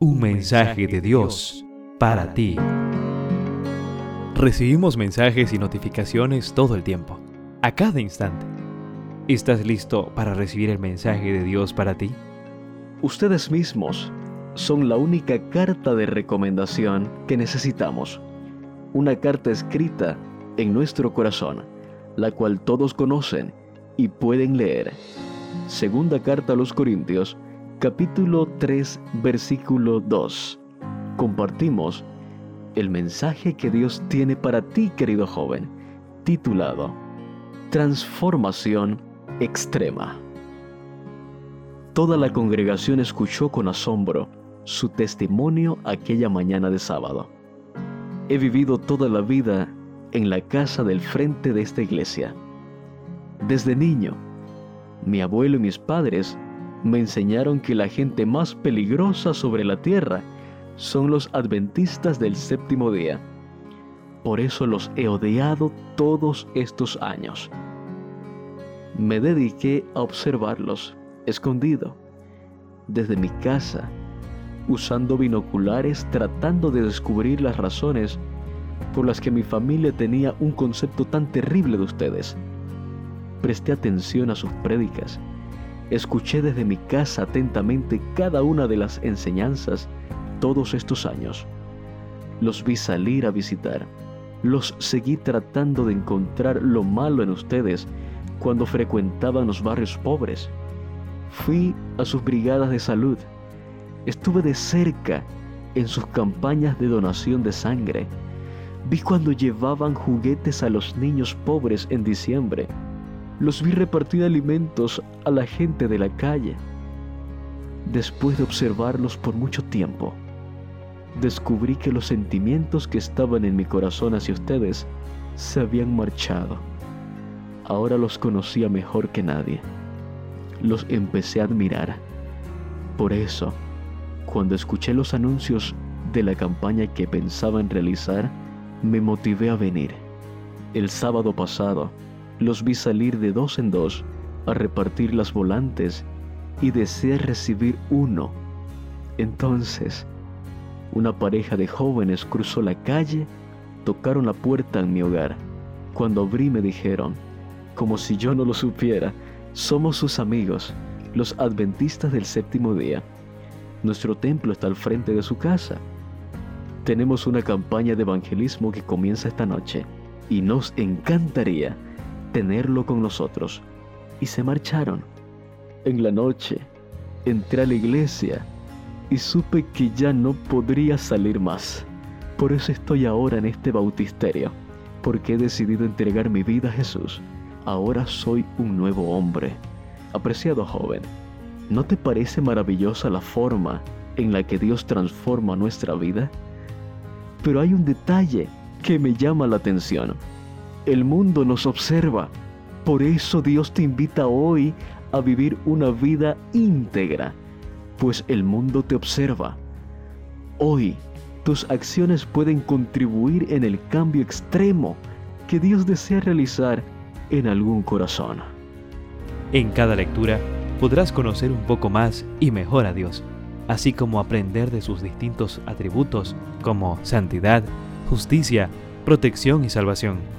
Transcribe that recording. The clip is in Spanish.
Un mensaje de Dios para ti. Recibimos mensajes y notificaciones todo el tiempo, a cada instante. ¿Estás listo para recibir el mensaje de Dios para ti? Ustedes mismos son la única carta de recomendación que necesitamos. Una carta escrita en nuestro corazón, la cual todos conocen y pueden leer. Segunda carta a los Corintios, capítulo 3, versículo 2. Compartimos el mensaje que Dios tiene para ti, querido joven, titulado Transformación Extrema. Toda la congregación escuchó con asombro su testimonio aquella mañana de sábado. He vivido toda la vida en la casa del frente de esta iglesia. Desde niño, mi abuelo y mis padres me enseñaron que la gente más peligrosa sobre la tierra son los adventistas del séptimo día. Por eso los he odiado todos estos años. Me dediqué a observarlos, escondido, desde mi casa, usando binoculares tratando de descubrir las razones por las que mi familia tenía un concepto tan terrible de ustedes. Presté atención a sus prédicas Escuché desde mi casa atentamente cada una de las enseñanzas todos estos años. Los vi salir a visitar. Los seguí tratando de encontrar lo malo en ustedes cuando frecuentaban los barrios pobres. Fui a sus brigadas de salud. Estuve de cerca en sus campañas de donación de sangre. Vi cuando llevaban juguetes a los niños pobres en diciembre los vi repartir alimentos a la gente de la calle. Después de observarlos por mucho tiempo, descubrí que los sentimientos que estaban en mi corazón hacia ustedes se habían marchado. Ahora los conocía mejor que nadie. Los empecé a admirar. Por eso, cuando escuché los anuncios de la campaña que pensaban realizar, me motivé a venir. El sábado pasado, los vi salir de dos en dos a repartir las volantes y deseé recibir uno. Entonces, una pareja de jóvenes cruzó la calle, tocaron la puerta en mi hogar. Cuando abrí me dijeron, como si yo no lo supiera, somos sus amigos, los adventistas del séptimo día. Nuestro templo está al frente de su casa. Tenemos una campaña de evangelismo que comienza esta noche y nos encantaría tenerlo con nosotros. Y se marcharon. En la noche entré a la iglesia y supe que ya no podría salir más. Por eso estoy ahora en este bautisterio, porque he decidido entregar mi vida a Jesús. Ahora soy un nuevo hombre. Apreciado joven, ¿no te parece maravillosa la forma en la que Dios transforma nuestra vida? Pero hay un detalle que me llama la atención. El mundo nos observa. Por eso Dios te invita hoy a vivir una vida íntegra, pues el mundo te observa. Hoy tus acciones pueden contribuir en el cambio extremo que Dios desea realizar en algún corazón. En cada lectura podrás conocer un poco más y mejor a Dios, así como aprender de sus distintos atributos como santidad, justicia, protección y salvación.